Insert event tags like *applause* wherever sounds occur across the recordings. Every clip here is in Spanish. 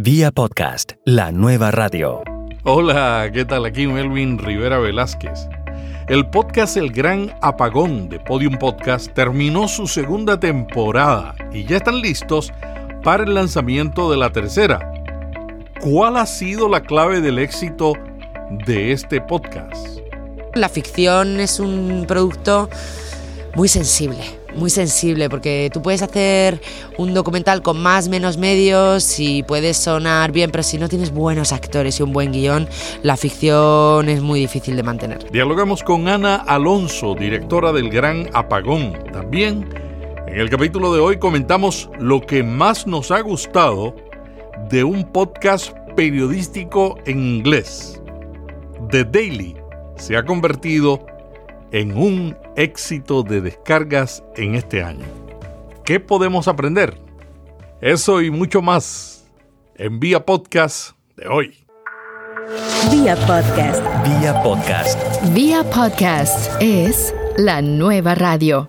Vía podcast, la nueva radio. Hola, ¿qué tal? Aquí Melvin Rivera Velázquez. El podcast El Gran Apagón de Podium Podcast terminó su segunda temporada y ya están listos para el lanzamiento de la tercera. ¿Cuál ha sido la clave del éxito de este podcast? La ficción es un producto muy sensible muy sensible porque tú puedes hacer un documental con más menos medios y puedes sonar bien, pero si no tienes buenos actores y un buen guion, la ficción es muy difícil de mantener. Dialogamos con Ana Alonso, directora del Gran Apagón. También en el capítulo de hoy comentamos lo que más nos ha gustado de un podcast periodístico en inglés. The Daily se ha convertido en un éxito de descargas en este año. ¿Qué podemos aprender? Eso y mucho más en Vía Podcast de hoy. Vía Podcast. Vía Podcast. Vía Podcast es la nueva radio.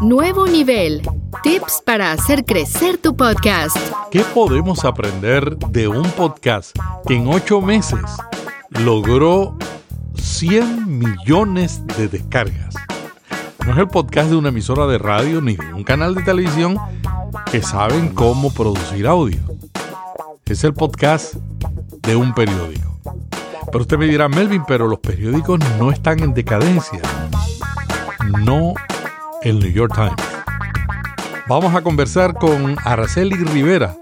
Nuevo nivel. Tips para hacer crecer tu podcast. ¿Qué podemos aprender de un podcast que en ocho meses logró 100 millones de descargas. No es el podcast de una emisora de radio ni de un canal de televisión que saben cómo producir audio. Es el podcast de un periódico. Pero usted me dirá, Melvin, pero los periódicos no están en decadencia. No el New York Times. Vamos a conversar con Araceli Rivera,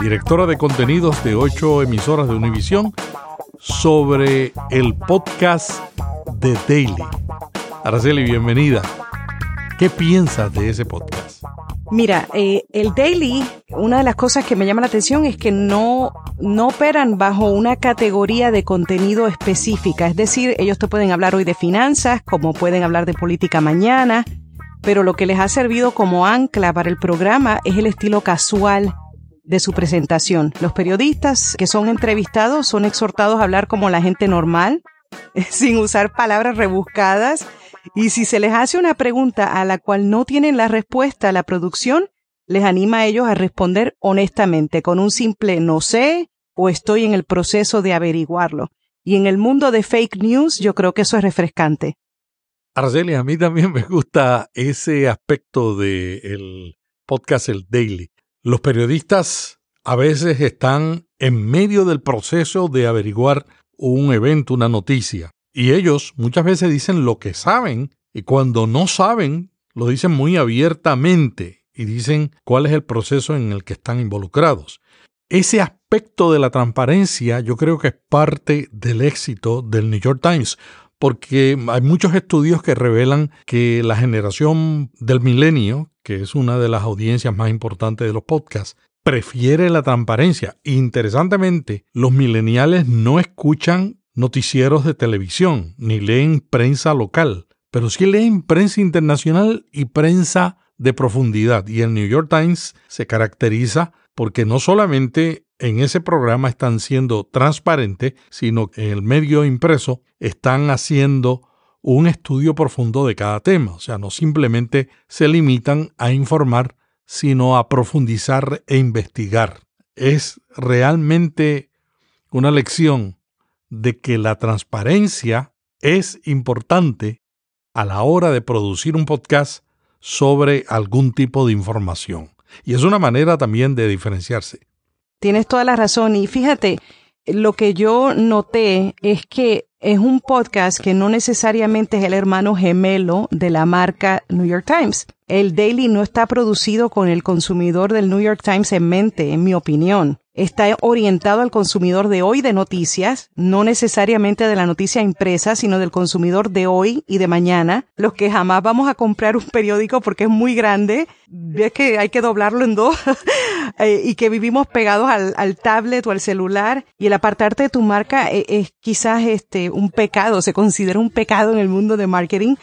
directora de contenidos de ocho emisoras de Univisión sobre el podcast de Daily. Araceli, bienvenida. ¿Qué piensas de ese podcast? Mira, eh, el Daily, una de las cosas que me llama la atención es que no, no operan bajo una categoría de contenido específica. Es decir, ellos te pueden hablar hoy de finanzas, como pueden hablar de política mañana, pero lo que les ha servido como ancla para el programa es el estilo casual de su presentación. Los periodistas que son entrevistados son exhortados a hablar como la gente normal, *laughs* sin usar palabras rebuscadas. Y si se les hace una pregunta a la cual no tienen la respuesta, la producción les anima a ellos a responder honestamente, con un simple no sé o estoy en el proceso de averiguarlo. Y en el mundo de fake news yo creo que eso es refrescante. Araceli, a mí también me gusta ese aspecto del podcast El Daily. Los periodistas a veces están en medio del proceso de averiguar un evento, una noticia, y ellos muchas veces dicen lo que saben, y cuando no saben, lo dicen muy abiertamente y dicen cuál es el proceso en el que están involucrados. Ese aspecto de la transparencia yo creo que es parte del éxito del New York Times, porque hay muchos estudios que revelan que la generación del milenio, que es una de las audiencias más importantes de los podcasts, prefiere la transparencia. Interesantemente, los mileniales no escuchan noticieros de televisión ni leen prensa local, pero sí leen prensa internacional y prensa de profundidad. Y el New York Times se caracteriza porque no solamente en ese programa están siendo transparentes, sino que en el medio impreso están haciendo un estudio profundo de cada tema. O sea, no simplemente se limitan a informar, sino a profundizar e investigar. Es realmente una lección de que la transparencia es importante a la hora de producir un podcast sobre algún tipo de información. Y es una manera también de diferenciarse. Tienes toda la razón. Y fíjate, lo que yo noté es que es un podcast que no necesariamente es el hermano gemelo de la marca New York Times. El Daily no está producido con el consumidor del New York Times en mente, en mi opinión. Está orientado al consumidor de hoy de noticias, no necesariamente de la noticia impresa, sino del consumidor de hoy y de mañana, los que jamás vamos a comprar un periódico porque es muy grande, ves que hay que doblarlo en dos, *laughs* eh, y que vivimos pegados al, tablet o al celular, y el apartarte de tu marca es, es quizás este un pecado, se considera un pecado en el mundo de marketing,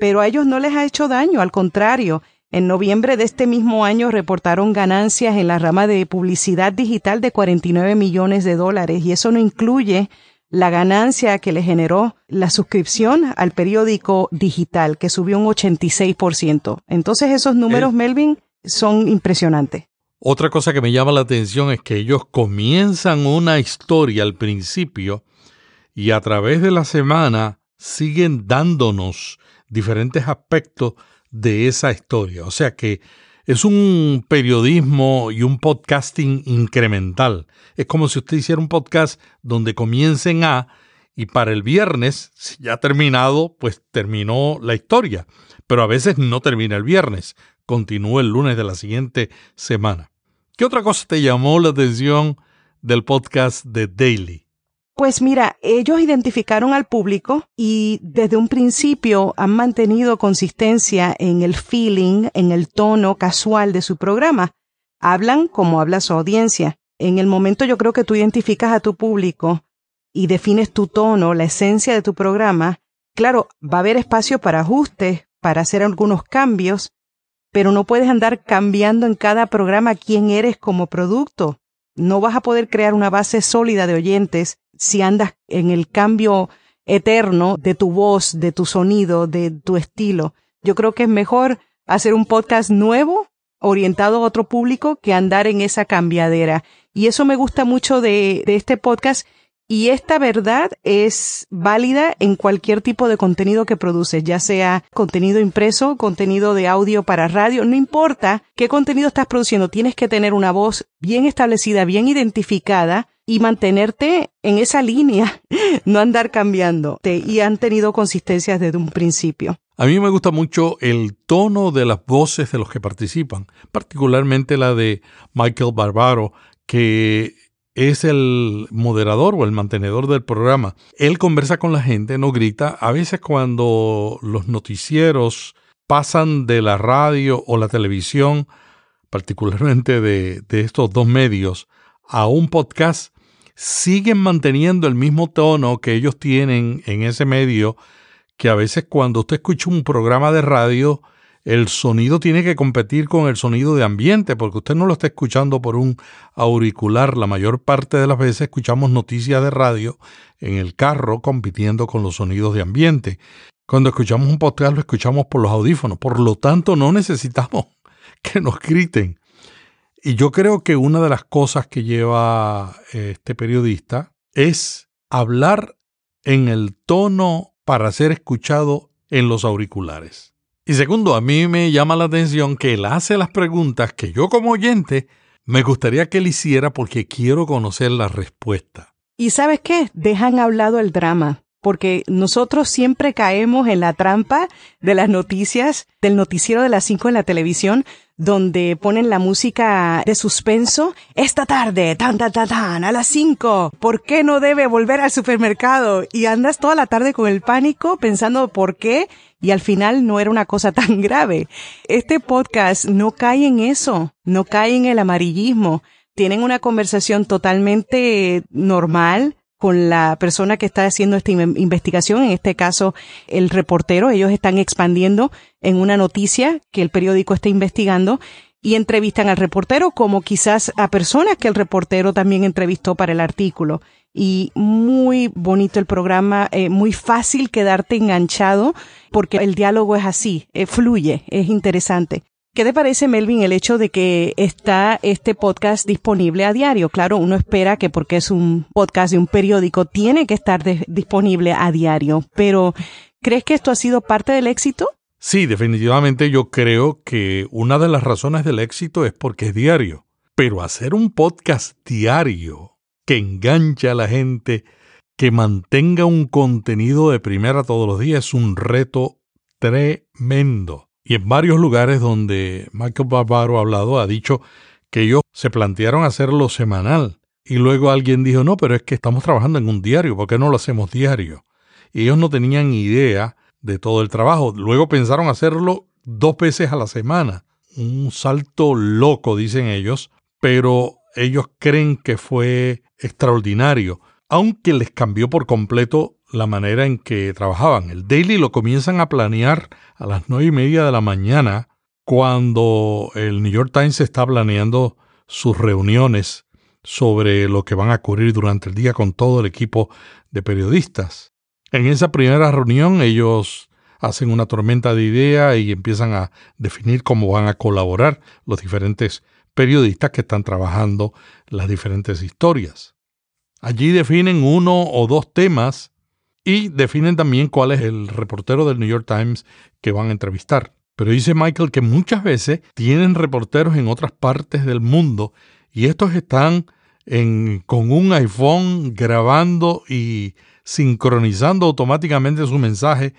pero a ellos no les ha hecho daño, al contrario, en noviembre de este mismo año reportaron ganancias en la rama de publicidad digital de 49 millones de dólares y eso no incluye la ganancia que le generó la suscripción al periódico digital, que subió un 86%. Entonces esos números, Melvin, son impresionantes. Otra cosa que me llama la atención es que ellos comienzan una historia al principio y a través de la semana siguen dándonos diferentes aspectos de esa historia. O sea que es un periodismo y un podcasting incremental. Es como si usted hiciera un podcast donde comiencen a y para el viernes, si ya ha terminado, pues terminó la historia. Pero a veces no termina el viernes, continúa el lunes de la siguiente semana. ¿Qué otra cosa te llamó la atención del podcast de Daily? Pues mira, ellos identificaron al público y desde un principio han mantenido consistencia en el feeling, en el tono casual de su programa. Hablan como habla su audiencia. En el momento yo creo que tú identificas a tu público y defines tu tono, la esencia de tu programa, claro, va a haber espacio para ajustes, para hacer algunos cambios, pero no puedes andar cambiando en cada programa quién eres como producto. No vas a poder crear una base sólida de oyentes si andas en el cambio eterno de tu voz, de tu sonido, de tu estilo. Yo creo que es mejor hacer un podcast nuevo, orientado a otro público, que andar en esa cambiadera. Y eso me gusta mucho de, de este podcast y esta verdad es válida en cualquier tipo de contenido que produces, ya sea contenido impreso, contenido de audio para radio, no importa qué contenido estás produciendo, tienes que tener una voz bien establecida, bien identificada y mantenerte en esa línea, *laughs* no andar cambiando. Y han tenido consistencia desde un principio. A mí me gusta mucho el tono de las voces de los que participan, particularmente la de Michael Barbaro, que es el moderador o el mantenedor del programa. Él conversa con la gente, no grita. A veces cuando los noticieros pasan de la radio o la televisión, particularmente de, estos dos medios, a un podcast, siguen manteniendo el mismo tono que ellos tienen en ese medio, que a veces cuando usted escucha un programa de radio, el sonido tiene que competir con el sonido de ambiente, porque usted no lo está escuchando por un auricular. La mayor parte de las veces escuchamos noticias de radio en el carro compitiendo con los sonidos de ambiente. Cuando escuchamos un podcast lo escuchamos por los audífonos, por lo tanto no necesitamos *laughs* que nos griten. Y yo creo que una de las cosas que lleva este periodista es hablar en el tono para ser escuchado en los auriculares. Y segundo, a mí me llama la atención que él hace las preguntas que yo como oyente me gustaría que él hiciera porque quiero conocer la respuesta. ¿Y sabes qué? Dejan hablado el drama porque nosotros siempre caemos en la trampa de las noticias, del noticiero de las 5 en la televisión, donde ponen la música de suspenso. Esta tarde, tan, tan, tan, tan, a las 5, ¿por qué no debe volver al supermercado? Y andas toda la tarde con el pánico pensando por qué y al final no era una cosa *laughs* tan grave. Este podcast no cae en eso, no cae en el amarillismo. Tienen una conversación totalmente normal, con la persona que está haciendo esta investigación, en este caso el reportero. Ellos están expandiendo en una noticia que el periódico está investigando y entrevistan al reportero como quizás a personas que el reportero también entrevistó para el artículo. Y muy bonito el programa, eh, muy fácil quedarte enganchado porque el diálogo es así, eh, fluye, es interesante. ¿Qué te parece, Melvin, el hecho de que está este podcast disponible a diario? Claro, uno espera que porque es un podcast de un periódico tiene que estar disponible a diario, pero ¿crees que esto ha sido parte del éxito? Sí, definitivamente yo creo que una de las razones del éxito es porque es diario. Pero hacer un podcast diario que enganche a la gente, que mantenga un contenido de primera todos los días es un reto tremendo. Y en varios lugares donde Michael Barbaro ha hablado, ha dicho que ellos se plantearon hacerlo semanal. Y luego alguien dijo, no, pero es que estamos trabajando en un diario, ¿por qué no lo hacemos diario? Y ellos no tenían idea de todo el trabajo. Luego pensaron hacerlo dos veces a la semana. Un salto loco, dicen ellos, pero ellos creen que fue extraordinario, aunque les cambió por completo la manera en que trabajaban. El daily lo comienzan a planear a las nueve y media de la mañana cuando el New York Times está planeando sus reuniones sobre lo que van a ocurrir durante el día con todo el equipo de periodistas. En esa primera reunión ellos hacen una tormenta de ideas y empiezan a definir cómo van a colaborar los diferentes periodistas que están trabajando las diferentes historias. Allí definen uno o dos temas y definen también cuál es el reportero del New York Times que van a entrevistar. Pero dice Michael que muchas veces tienen reporteros en otras partes del mundo y estos están con un iPhone grabando y sincronizando automáticamente su mensaje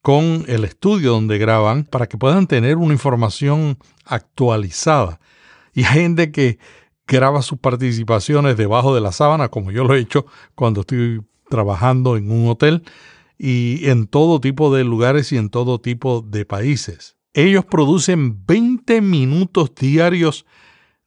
con el estudio donde graban para que puedan tener una información actualizada. Y hay gente que graba sus participaciones debajo de la sábana, como yo lo he hecho cuando estoy trabajando en un hotel y en todo tipo de lugares y en todo tipo de países. Ellos producen 20 minutos diarios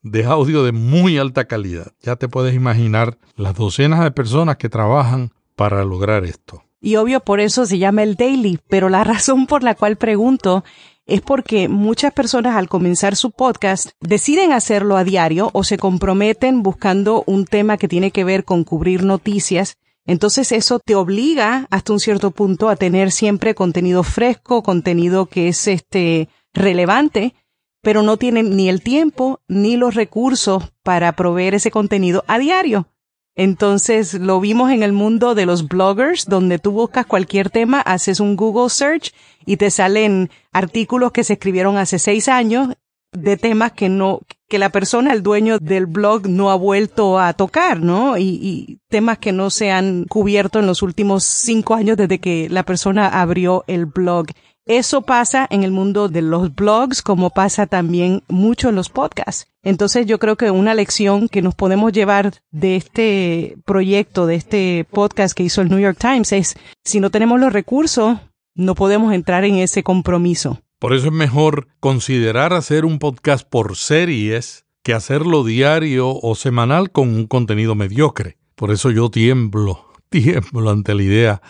de audio de muy alta calidad. Ya te puedes imaginar las docenas de personas que trabajan para lograr esto. Y obvio por eso se llama el daily, pero la *laughs* razón por la cual pregunto es porque muchas personas al comenzar su podcast deciden hacerlo a diario o se comprometen buscando un tema que tiene que ver con cubrir noticias. Entonces eso te obliga hasta un cierto punto a tener siempre contenido fresco, contenido que es este relevante, pero no tienen ni el tiempo ni los recursos para proveer ese contenido a diario. Entonces lo vimos en el mundo de los bloggers, donde tú buscas cualquier tema, haces un Google search y te salen artículos que se escribieron hace seis años de temas que no, que la persona, el dueño del blog, no ha vuelto a tocar, ¿no? Y, y, temas que no se han cubierto en los últimos cinco años desde que la persona abrió el blog. Eso pasa en el mundo de los blogs como pasa también mucho en los podcasts. Entonces yo creo que una lección que nos podemos llevar de este proyecto, de este podcast que hizo el New York Times es, si no tenemos los recursos, no podemos entrar en ese compromiso. Por eso es mejor considerar hacer un podcast por series que hacerlo diario o semanal con un contenido mediocre. Por eso yo tiemblo, *laughs* tiemblo ante la idea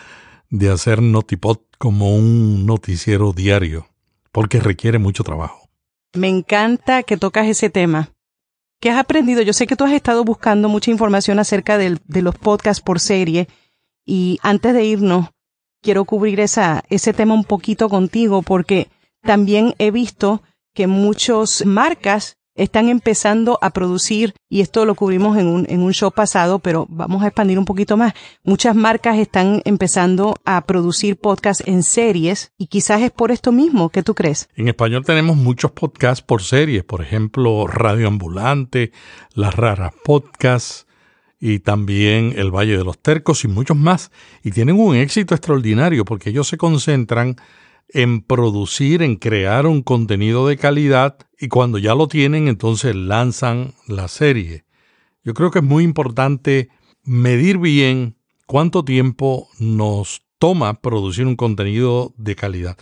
de hacer Notipod como un noticiero diario, porque requiere mucho trabajo. Me encanta que tocas ese tema. ¿Qué has aprendido? Yo sé que tú has estado buscando mucha información acerca de, los podcasts por serie y antes de irnos, quiero cubrir ese tema un poquito contigo porque también he visto que muchas marcas están empezando a producir, y esto lo cubrimos en un, en un show pasado, pero vamos a expandir un poquito más. Muchas marcas están empezando a producir podcasts en series y quizás es por esto mismo. ¿Qué tú crees? En español tenemos muchos podcasts por series, por ejemplo, Radio Ambulante, Las Raras Podcasts y también El Valle de los Tercos y muchos más. Y tienen un éxito extraordinario porque ellos se concentran en producir, en crear un contenido de calidad y cuando ya lo tienen entonces lanzan la serie. Yo creo que es muy importante medir bien cuánto tiempo nos toma producir un contenido de calidad.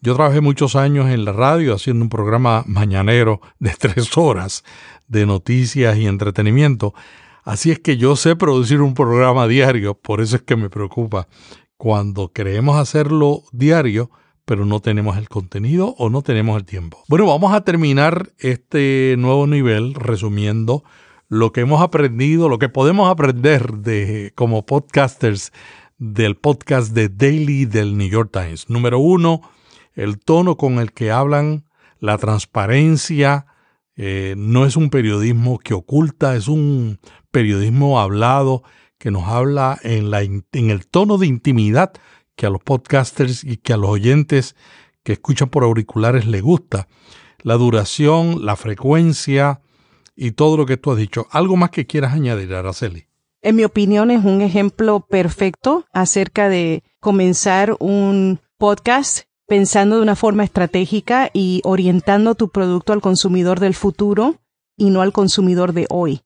Yo trabajé muchos años en la radio haciendo un programa mañanero de *laughs* tres horas de noticias y entretenimiento. Así es que yo sé producir un programa diario, por eso es que me preocupa. Cuando queremos hacerlo diario, pero no tenemos el contenido o no tenemos el tiempo. Bueno, vamos a terminar este nuevo nivel resumiendo lo que hemos aprendido, lo que podemos aprender de como podcasters del podcast de Daily del New York Times. Número uno, el tono con el que hablan, la transparencia, eh, no es un periodismo que oculta, es un periodismo hablado que nos habla en, la, en el tono de intimidad que a los podcasters y que a los oyentes que escuchan por auriculares les gusta. La duración, la frecuencia y todo lo que tú has dicho. ¿Algo más que quieras añadir, Araceli? En mi opinión es un ejemplo perfecto acerca de comenzar un podcast pensando de una forma estratégica y orientando tu producto al consumidor del futuro y no al consumidor de hoy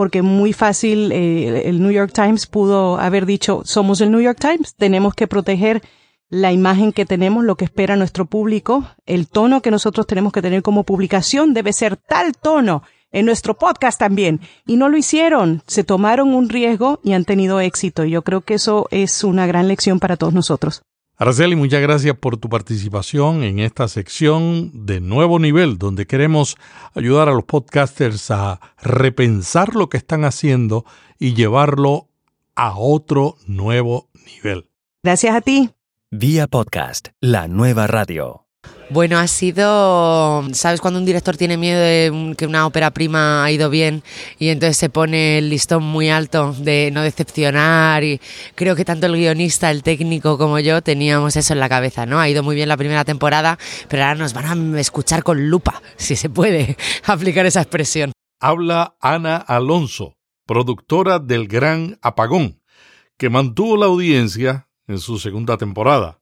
porque muy fácil eh, el New York Times pudo haber dicho, somos el New York Times, tenemos que proteger la imagen que tenemos, lo que espera nuestro público, el tono que nosotros tenemos que tener como publicación debe ser tal tono en nuestro podcast también. Y no lo hicieron, se tomaron un riesgo y han tenido éxito. Yo creo que eso es una gran lección para todos nosotros. Araceli, muchas gracias por tu participación en esta sección de nuevo nivel, donde queremos ayudar a los podcasters a repensar lo que están haciendo y llevarlo a otro nuevo nivel. Gracias a ti. Vía podcast, la nueva radio. Bueno, ha sido, ¿sabes cuando un director tiene miedo de que una ópera prima ha ido bien y entonces se pone el listón muy alto de no decepcionar y creo que tanto el guionista, el técnico como yo teníamos eso en la cabeza, ¿no? Ha ido muy bien la primera temporada, pero ahora nos van a escuchar con lupa, *laughs* si se puede *laughs* aplicar esa expresión. Habla Ana Alonso, productora del Gran Apagón, que mantuvo la audiencia en su segunda temporada.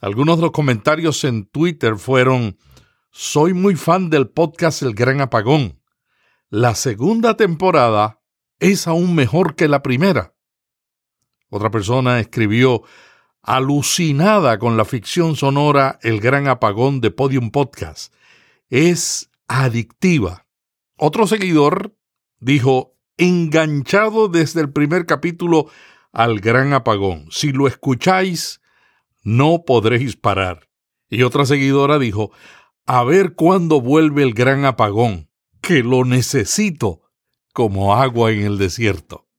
Algunos de los comentarios en Twitter fueron, soy muy fan del podcast El Gran Apagón. La segunda temporada es aún mejor que la primera. Otra persona escribió, alucinada con la ficción sonora El Gran Apagón de Podium Podcast. Es adictiva. Otro seguidor dijo, enganchado desde el primer capítulo al Gran Apagón. Si lo escucháis, no podréis parar. Y otra seguidora dijo, a ver cuándo vuelve el gran apagón, que lo necesito como agua en el desierto.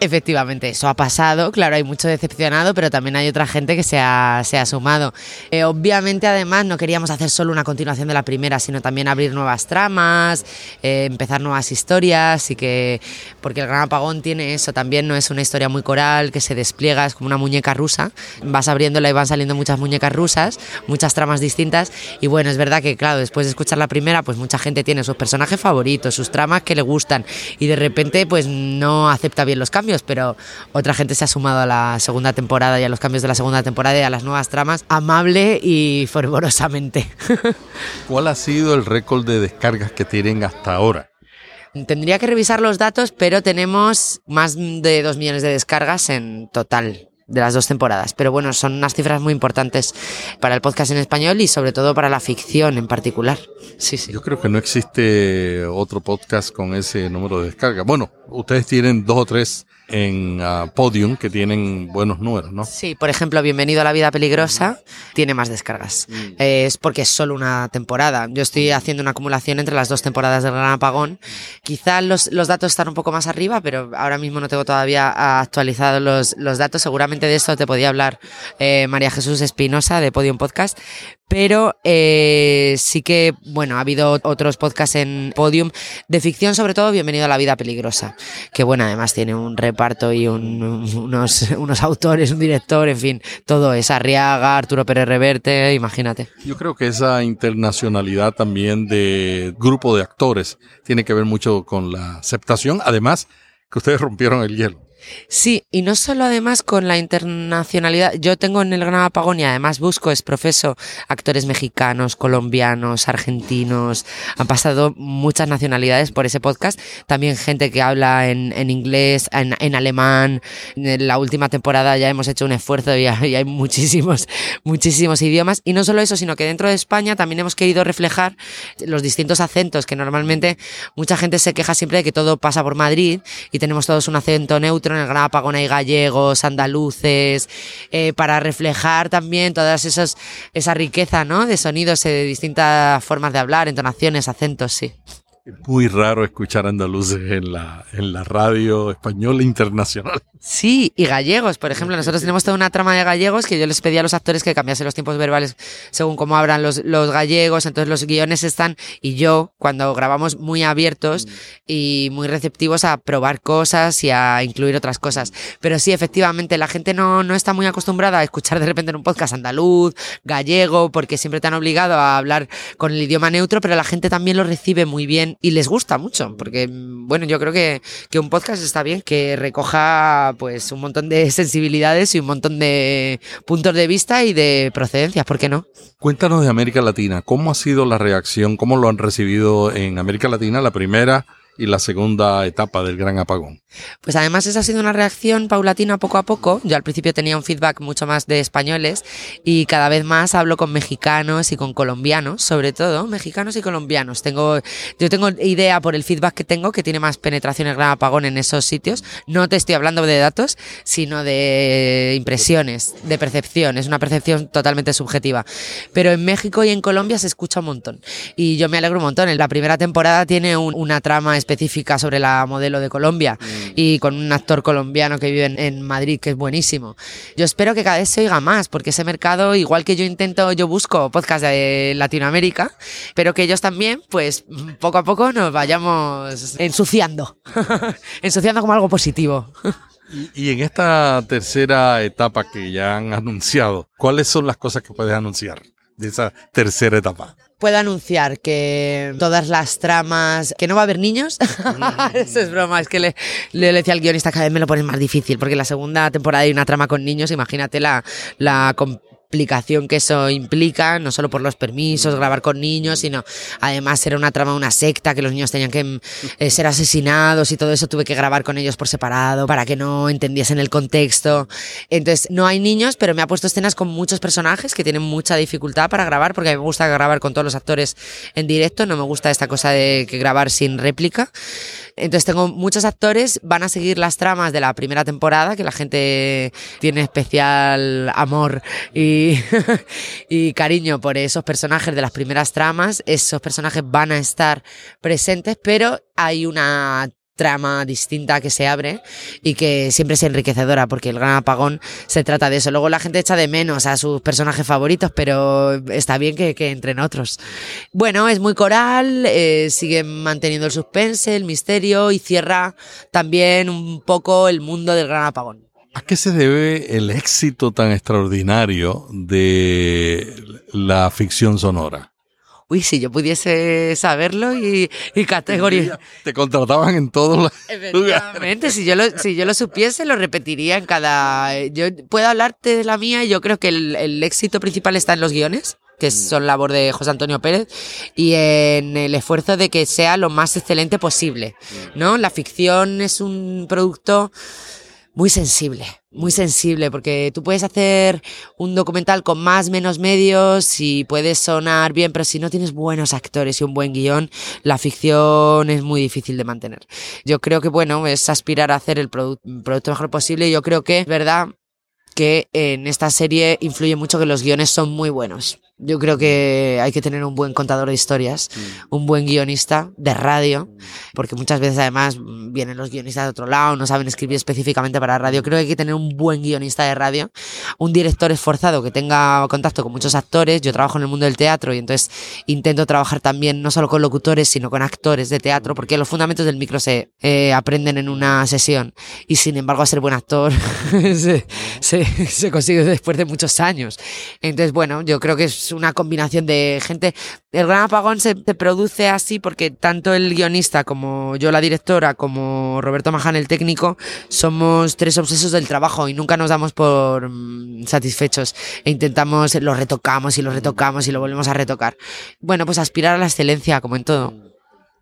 Efectivamente, eso ha pasado. Claro, hay mucho decepcionado, pero también hay otra gente que se ha, sumado. Eh, obviamente, además, no queríamos hacer solo una continuación de la primera, sino también abrir nuevas tramas, eh, empezar nuevas historias y que. Porque el Gran Apagón tiene eso también, no es una historia muy coral, que se despliega, es como una muñeca rusa. Vas abriéndola y van saliendo muchas muñecas rusas, muchas tramas distintas. Y bueno, es verdad que, claro, después de escuchar la primera, pues mucha gente tiene sus personajes favoritos, sus tramas que le gustan, y de repente, pues no acepta bien los cambios pero otra gente se ha sumado a la segunda temporada y a los cambios de la segunda temporada y a las nuevas tramas amable y fervorosamente. *laughs* ¿Cuál ha sido el récord de descargas que tienen hasta ahora? Tendría que revisar los datos, pero tenemos más de dos millones de descargas en total de las dos temporadas. Pero bueno, son unas cifras muy importantes para el podcast en español y sobre todo para la ficción en particular. Sí, sí. Yo creo que no existe otro podcast con ese número de descargas. Bueno, ustedes tienen dos o tres en ah, Podium que tienen buenos números, ¿no? Sí, por ejemplo, Bienvenido a la Vida Peligrosa tiene más descargas. Mm. es porque es solo una temporada. Yo estoy haciendo una acumulación entre las dos temporadas del Gran Apagón. Quizá los, los datos están un poco más arriba, pero ahora mismo no tengo todavía actualizados los, los datos. Seguramente de esto te podía hablar eh, María Jesús Espinosa de Podium Podcast, pero eh, sí que, bueno, ha habido otros podcasts en Podium de ficción, sobre todo Bienvenido a la Vida Peligrosa, que bueno, además tiene un reparto y unos, unos autores, un director, en fin, todo es Arriaga, Arturo Pérez Reverte, imagínate. Yo creo que esa internacionalidad también de grupo de actores tiene que ver mucho con la aceptación, además que ustedes *laughs* rompieron el hielo. Sí, y no solo además con la internacionalidad. Yo tengo en el Gran Apagón y además busco, es profeso, actores mexicanos, colombianos, argentinos. Han pasado muchas nacionalidades por ese podcast. También gente que habla en, inglés, en, en, alemán. En la última temporada ya hemos hecho un esfuerzo y hay muchísimos, muchísimos idiomas. Y no solo eso, sino que dentro de España también hemos querido reflejar los distintos acentos que normalmente mucha gente se queja siempre de que todo pasa por Madrid y tenemos todos un acento neutro en el Gran Apagón hay gallegos, andaluces, eh, para reflejar también todas esas, esa riqueza ¿no? de sonidos, eh, de distintas formas de hablar, entonaciones, acentos, sí. Muy raro escuchar andaluces en la, en la radio española internacional. Sí, y gallegos, por ejemplo. Nosotros tenemos toda una trama de gallegos que yo les pedí a los actores que cambiasen los tiempos verbales según cómo hablan los, los gallegos. Entonces los guiones están, y yo, cuando grabamos, muy abiertos y muy receptivos a probar cosas y a incluir otras cosas. Pero sí, efectivamente, la gente no, no está muy acostumbrada a escuchar de repente en un podcast andaluz, gallego, porque siempre te han obligado a hablar con el idioma neutro, pero la gente también lo recibe muy bien y les gusta mucho, porque bueno, yo creo que, que un podcast está bien que recoja pues un montón de *laughs* sensibilidades y un montón de puntos de vista y de procedencias, ¿por qué no? Cuéntanos de América Latina, ¿cómo ha sido la reacción? ¿Cómo lo han recibido en América Latina la primera y la segunda etapa del gran apagón. Pues además esa ha sido una reacción paulatina poco a poco. Yo al principio tenía un feedback mucho más de españoles y cada vez más hablo con mexicanos y con colombianos, sobre todo mexicanos y colombianos. Tengo, yo tengo idea por el feedback que tengo que tiene más penetración el gran apagón en esos sitios. No te estoy hablando de datos, sino de impresiones, de percepción. Es una percepción totalmente subjetiva. Pero en México y en Colombia se escucha un montón. Y yo me alegro un montón. En la primera temporada tiene una trama específica sobre la modelo de Colombia y con un actor colombiano que vive en, en Madrid, que es buenísimo. Yo espero que cada vez se oiga más, porque ese mercado, igual que yo intento, yo busco podcast de Latinoamérica, pero que ellos también, pues poco a poco nos vayamos ensuciando, *laughs* ensuciando como algo positivo. Y, en esta tercera etapa que ya han anunciado, ¿cuáles son las cosas que puedes anunciar de esa tercera etapa? Puedo anunciar que todas las tramas, que no va a haber niños, *laughs* eso es broma, es que le, le, decía al guionista cada vez me lo pones más difícil, porque la segunda temporada hay una trama con niños, imagínate la explicación que eso implica, no solo por los permisos, grabar con niños, sino además era una trama, una secta, que los niños tenían que eh, ser asesinados y todo eso tuve que grabar con ellos por separado para que no entendiesen el contexto. Entonces, no hay niños, pero me ha puesto escenas con muchos personajes que tienen mucha dificultad para grabar, porque a mí me gusta grabar con todos los actores en directo, no me gusta esta cosa de que grabar sin réplica. Entonces tengo muchos actores, van a seguir las tramas de la primera temporada, que la gente tiene especial amor y, *laughs* y cariño por esos personajes de las primeras tramas. Esos personajes van a estar presentes, pero hay una trama distinta que se abre y que siempre es enriquecedora porque el gran apagón se trata de eso. Luego la gente echa de menos a sus personajes favoritos, pero está bien que, entren otros. Bueno, es muy coral, eh, sigue manteniendo el suspense, el misterio y cierra también un poco el mundo del gran apagón. ¿A qué se debe el éxito tan extraordinario de la ficción sonora? Uy, si yo pudiese saberlo y, y categoría. Te contrataban en todos los Efectivamente, si yo, lo, si yo lo supiese, lo repetiría en cada. Yo puedo hablarte de la mía y yo creo que el, el éxito principal está en los guiones que mm. son labor de José Antonio Pérez, y en el esfuerzo de que sea lo más excelente posible, mm. ¿no? La ficción es un producto muy sensible, muy sensible, porque tú puedes hacer un documental con más, menos medios y puedes sonar bien, pero si no tienes buenos actores y un buen guion, la ficción es muy difícil de mantener. Yo creo que, bueno, es aspirar a hacer el producto mejor posible. Yo creo que es verdad que en esta serie influye mucho que los guiones son muy buenos. Yo creo que hay que tener un buen contador de historias, mm. un buen guionista de radio, mm. porque muchas veces además vienen los guionistas de otro lado, no saben escribir específicamente para radio. Creo que hay que tener un buen guionista de radio, un director esforzado que tenga contacto con muchos actores. Yo trabajo en el mundo del teatro y entonces intento trabajar también no solo con locutores, sino con actores de teatro, porque los fundamentos del micro se eh, aprenden en una sesión y sin embargo a ser buen actor *laughs* se, se, se consigue después de muchos años. Entonces, bueno, yo creo que es una combinación de gente. El Gran Apagón se, produce así porque tanto el guionista como yo la directora, como Roberto Maján el técnico, somos tres obsesos del trabajo y nunca nos damos por mm, satisfechos e intentamos, lo retocamos y lo retocamos y lo volvemos a retocar. Bueno, pues aspirar a la excelencia como en todo.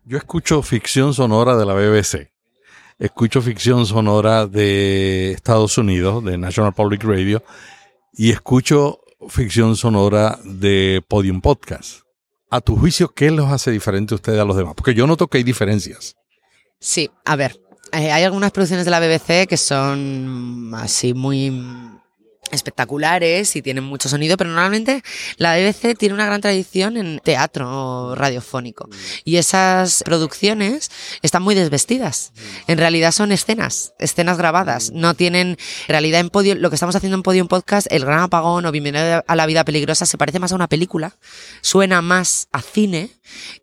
Yo escucho ficción sonora de la BBC escucho ficción sonora de Estados Unidos, de National Public Radio, y escucho ficción sonora de Podium Podcast. A tu juicio, ¿qué los hace diferentes a ustedes a los demás? Porque yo noto que hay diferencias. Sí, a ver, eh, hay algunas producciones de la BBC que son así muy espectaculares y tienen mucho sonido, pero normalmente la BBC tiene una gran tradición en teatro radiofónico. Y esas producciones están muy desvestidas. En realidad son escenas, escenas grabadas, no tienen realidad en podio, lo que estamos haciendo en Podium Podcast, El Gran Apagón o Bienvenido a la Vida Peligrosa se parece más a una película, suena más a cine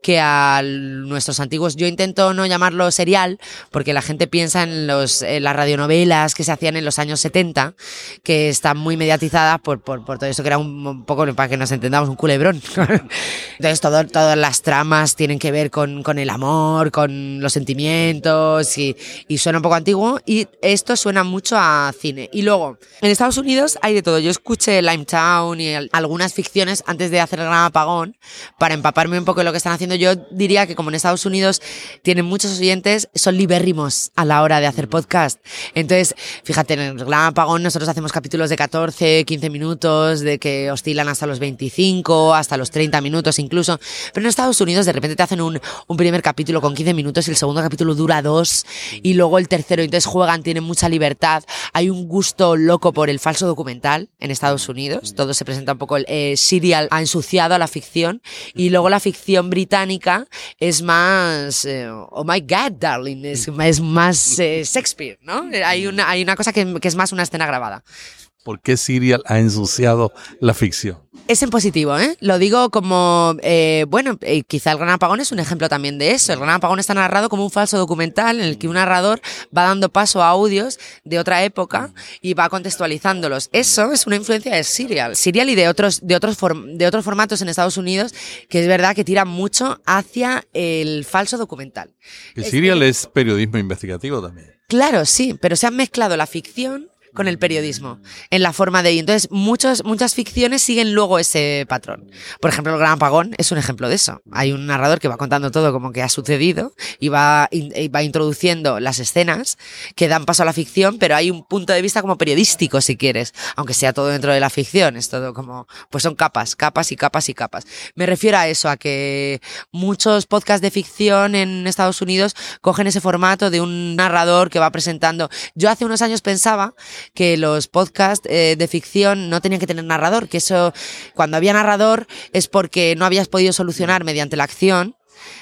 que a nuestros antiguos, yo intento no llamarlo serial porque la gente piensa en los en las radionovelas que se hacían en los años 70 que están muy mediatizadas por, por, por, todo eso que era un, poco, para que nos entendamos, un culebrón. *laughs* Entonces todo, todas las tramas tienen que ver con, con el amor, con los sentimientos y, y, suena un poco antiguo y esto suena mucho a cine. Y luego, en Estados Unidos hay de todo. Yo escuché Limetown y algunas ficciones antes de hacer el gran apagón para empaparme un poco de lo que están haciendo. Yo diría que como en Estados Unidos tienen muchos oyentes, son libérrimos a la hora de hacer podcast. Entonces, fíjate, en el gran apagón nosotros hacemos capítulos de 14, 15 minutos, de que oscilan hasta los 25, hasta los 30 minutos incluso. Pero en Estados Unidos de repente te hacen un, un primer capítulo con 15 minutos y el segundo capítulo dura dos y luego el tercero, entonces juegan, tienen mucha libertad. Hay un gusto loco por el falso documental en Estados Unidos. Todo se presenta un poco, el eh, serial ha ensuciado a la ficción y luego la ficción británica es más, eh, oh my god, darling, es, es más eh, Shakespeare, ¿no? Hay una, hay una cosa que, que es más una escena grabada. ¿Por qué Serial ha ensuciado la ficción? Es en positivo, ¿eh? Lo digo como, eh, bueno, eh, quizá el Gran Apagón es un ejemplo también de eso. El Gran Apagón está narrado como un falso documental en el que un narrador va dando paso a audios de otra época y va contextualizándolos. Eso es una influencia de Serial. Serial y de otros, de otros, de otros formatos en Estados Unidos que es verdad que tiran mucho hacia el falso documental. El Serial es periodismo investigativo también. Claro, sí, pero se han mezclado la ficción con el periodismo, en la forma de... Entonces, muchos, muchas ficciones siguen luego ese patrón. Por ejemplo, El Gran Apagón es un ejemplo de eso. Hay un narrador que va contando todo como que ha sucedido y va, y va introduciendo las escenas que dan paso a la ficción, pero hay un punto de vista como periodístico, si quieres, aunque sea todo dentro de la ficción, es todo como, pues son capas, capas y capas y capas. Me refiero a eso, a que muchos podcasts de ficción en Estados Unidos cogen ese formato de un narrador que va presentando. Yo hace unos años pensaba que los podcasts eh, de ficción no tenían que tener narrador, que eso, cuando había narrador es porque no habías podido solucionar mediante la acción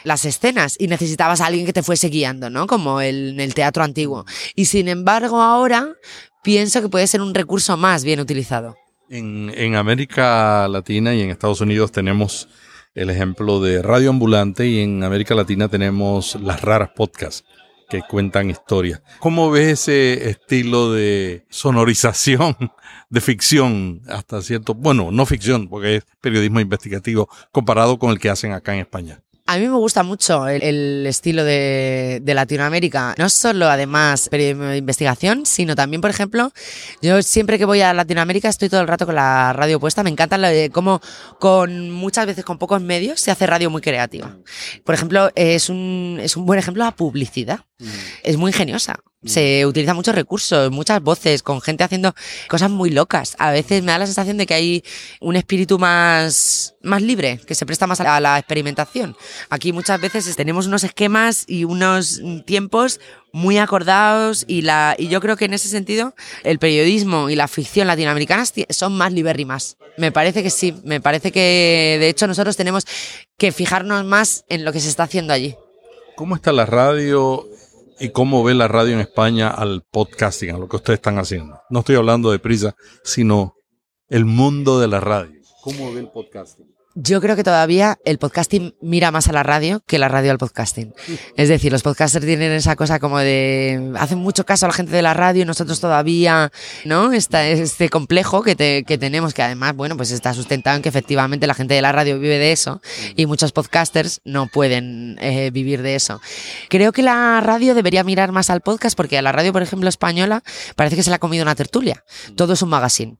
las escenas y necesitabas a alguien que te fuese guiando, ¿no? Como en el teatro antiguo. Y sin embargo ahora pienso que puede ser un recurso más bien utilizado. En, en América Latina y en Estados Unidos tenemos el ejemplo de Radio Ambulante y en América Latina tenemos las raras podcasts que cuentan historias. ¿Cómo ves ese estilo de sonorización *laughs* de ficción hasta cierto, bueno, no ficción, porque es periodismo investigativo, comparado con el que hacen acá en España? A mí me gusta mucho el, estilo de, Latinoamérica. No solo, además, periodismo de investigación, sino también, por ejemplo, yo siempre que voy a Latinoamérica estoy todo el rato con la radio puesta. Me encanta cómo, con muchas veces con pocos medios, se hace radio muy creativa. Por ejemplo, es un, es un buen ejemplo la publicidad. Mm. Es muy ingeniosa. Se utilizan muchos recursos, muchas voces, con gente haciendo cosas muy locas. A veces me da la sensación de que hay un espíritu más, más libre, que se presta más a la experimentación. Aquí muchas veces tenemos unos esquemas y unos tiempos muy acordados y, la, y yo creo que en ese sentido el periodismo y la ficción latinoamericanas son más libérrimas. Me parece que sí, me parece que de hecho nosotros tenemos que fijarnos más en lo que se está haciendo allí. ¿Cómo está la radio y cómo ve la radio en España al podcasting, a lo que ustedes están haciendo. No estoy hablando de prisa, sino el mundo de la radio. ¿Cómo ve el podcasting? Yo creo que todavía el podcasting mira más a la radio que la radio al podcasting. Es decir, los podcasters tienen esa cosa como de hacen mucho caso a la gente de la radio y nosotros todavía, ¿no? Está este complejo que, que tenemos, que además, bueno, pues está sustentado en que efectivamente la gente de la radio vive de eso y muchos podcasters no pueden eh, vivir de eso. Creo que la radio debería mirar más al podcast porque a la radio, por ejemplo, española, parece que se le ha comido una tertulia. Todo es un magazine.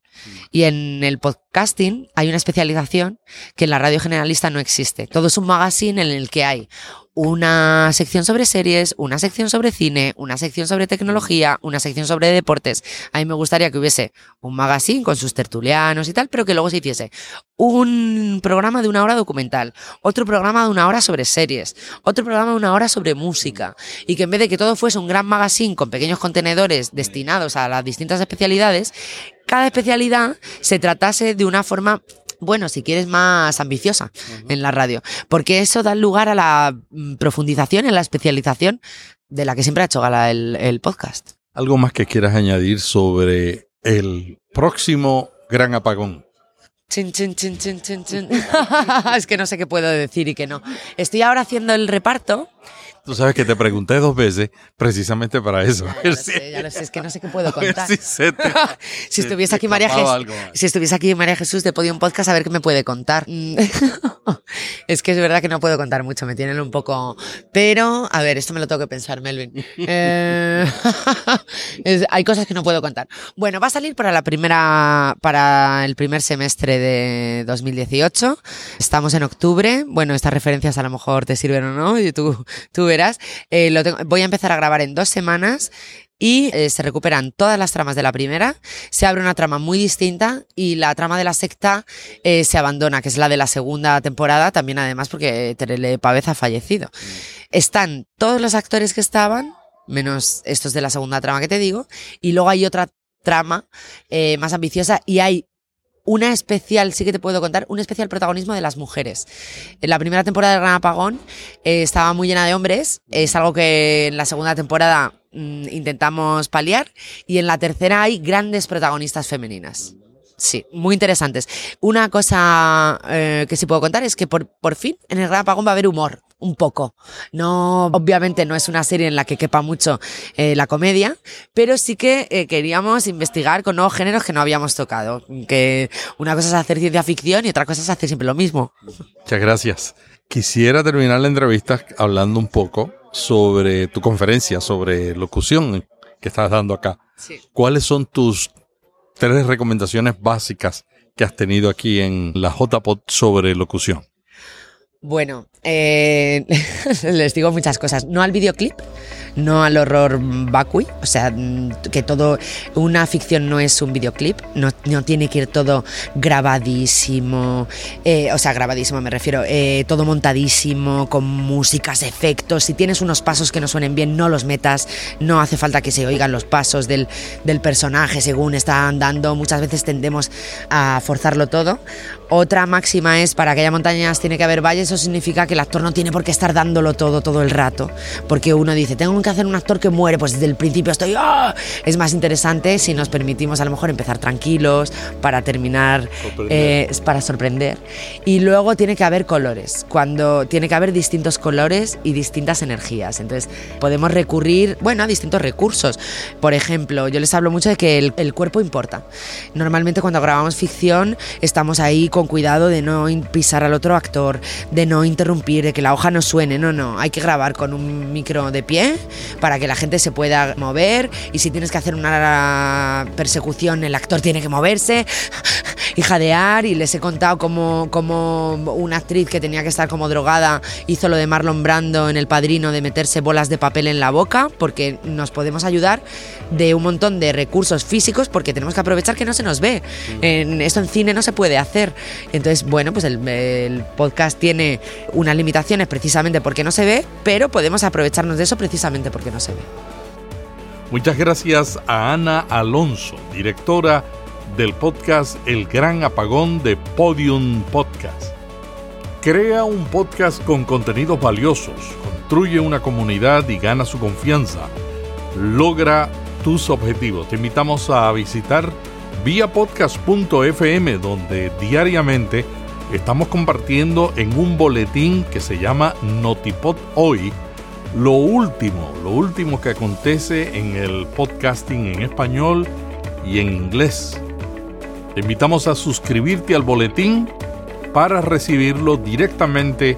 Y en el podcasting hay una especialización que la radio generalista no existe. Todo es un magazine en el que hay una sección sobre series, una sección sobre cine, una sección sobre tecnología, una sección sobre deportes. A mí me gustaría que hubiese un magazine con sus tertulianos y tal, pero que luego se hiciese un programa de una hora documental, otro programa de una hora sobre series, otro programa de una hora sobre música, y que en vez de que todo fuese un gran magazine con pequeños contenedores destinados a las distintas especialidades, cada especialidad se tratase de una forma bueno, si quieres más ambiciosa en la radio, porque eso da lugar a la mm, profundización, en la especialización de la que siempre ha hecho gala el, podcast. ¿Algo más que quieras añadir sobre el próximo gran apagón? Chin, chin, chin, chin, chin, chin. *laughs* es que no sé qué puedo decir y qué no. Estoy ahora haciendo el reparto Tú sabes que te pregunté dos veces precisamente para eso. Ya lo sé, ya lo sé, es que no sé qué puedo contar. *laughs* Si, estuviese aquí María Jesús, si estuviese aquí María Jesús de Podium Podcast a ver qué me puede contar. Mm. *laughs* es que es verdad que no puedo contar mucho, me tienen un poco. Pero, a ver, esto me lo tengo que pensar, Melvin. *laughs* Eh, hay cosas que no puedo contar. Bueno, va a salir para la primera, para el primer semestre de 2018. Estamos en octubre. Bueno, estas referencias a lo mejor te sirven o no. Y tú, tú eh, voy a empezar a grabar en dos semanas y eh, se recuperan todas las tramas de la primera, se abre una trama muy distinta y la trama de la secta eh, se abandona, que es la de la segunda temporada, también además porque Terele Pavez ha fallecido. Están todos los actores que estaban, menos estos de la segunda trama que te digo, y luego hay otra trama eh, más ambiciosa y hay una especial, sí que te puedo contar, un especial protagonismo de las mujeres. En la primera temporada de Gran Apagón eh, estaba muy llena de hombres, es algo que en la segunda temporada mm, intentamos paliar, y en la tercera hay grandes protagonistas femeninas. Sí, muy interesantes. Una cosa eh, que sí puedo contar es que por, por fin en el Gran Apagón va a haber humor, un poco. No, obviamente no es una serie en la que quepa mucho eh, la comedia, pero sí que eh, queríamos investigar con nuevos géneros que no habíamos tocado. Que una cosa es hacer ciencia ficción y otra cosa es hacer siempre lo mismo. Muchas gracias. Quisiera terminar la entrevista hablando un poco sobre tu conferencia, sobre locución que estás dando acá. ¿Cuáles son tus tres recomendaciones básicas que has tenido aquí en la JPod sobre locución. Bueno, eh, *laughs* les digo muchas cosas. No al videoclip, no al horror vacui, o sea, que todo, una ficción no es un videoclip, no, no tiene que ir todo grabadísimo, eh, o sea, grabadísimo me refiero, eh, todo montadísimo, con músicas, efectos, si tienes unos pasos que no suenen bien, no los metas, no hace falta que se oigan los pasos del, del personaje según está andando, muchas veces tendemos a forzarlo todo. Otra máxima es, para que haya montañas tiene que haber valles, eso significa que el actor no tiene por qué estar dándolo todo todo el rato, porque uno dice, tengo que hacer un actor que muere, pues desde el principio estoy, ¡ah! es más interesante si nos permitimos a lo mejor empezar tranquilos para terminar, eh, para sorprender. Y luego tiene que haber colores, cuando tiene que haber distintos colores y distintas energías. Entonces podemos recurrir, bueno, a distintos recursos. Por ejemplo, yo les hablo mucho de que el, el cuerpo importa. Normalmente cuando grabamos ficción estamos ahí con cuidado de no pisar al otro actor, de no interrumpir, de que la hoja no suene. No, no, hay que grabar con un micro de pie para que la gente se pueda mover y si tienes que hacer una persecución el actor tiene que moverse y jadear y les he contado cómo, cómo una actriz que tenía que estar como drogada hizo lo de Marlon Brando en El Padrino de meterse bolas de papel en la boca porque nos podemos ayudar de un montón de recursos físicos porque tenemos que aprovechar que no se nos ve. En, esto en cine no se puede hacer. Entonces, bueno, pues el, podcast tiene unas limitaciones precisamente porque no se ve, pero podemos aprovecharnos de eso precisamente porque no se ve. Muchas gracias a Ana Alonso, directora del podcast El Gran Apagón de Podium Podcast. Crea un podcast con contenidos valiosos, construye una comunidad y gana su confianza. Logra tus objetivos. Te invitamos a visitar viapodcast.fm donde diariamente estamos compartiendo en un boletín que se llama Notipod Hoy lo último, lo último que acontece en el podcasting en español y en inglés. Te invitamos a suscribirte al boletín para recibirlo directamente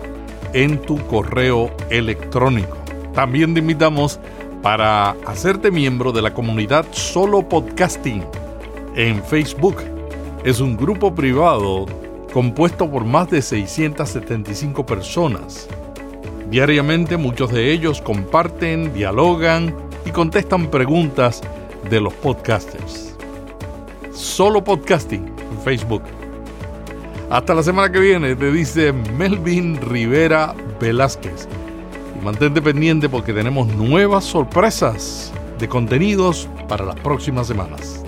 en tu correo electrónico. También te invitamos para hacerte miembro de la comunidad Solo Podcasting en Facebook. Es un grupo privado compuesto por más de 675 personas Diariamente muchos de ellos comparten, dialogan y contestan preguntas de los podcasters. Solo podcasting en Facebook. Hasta la semana que viene, te dice Melvin Rivera Velázquez. Y mantente pendiente porque tenemos nuevas sorpresas de contenidos para las próximas semanas.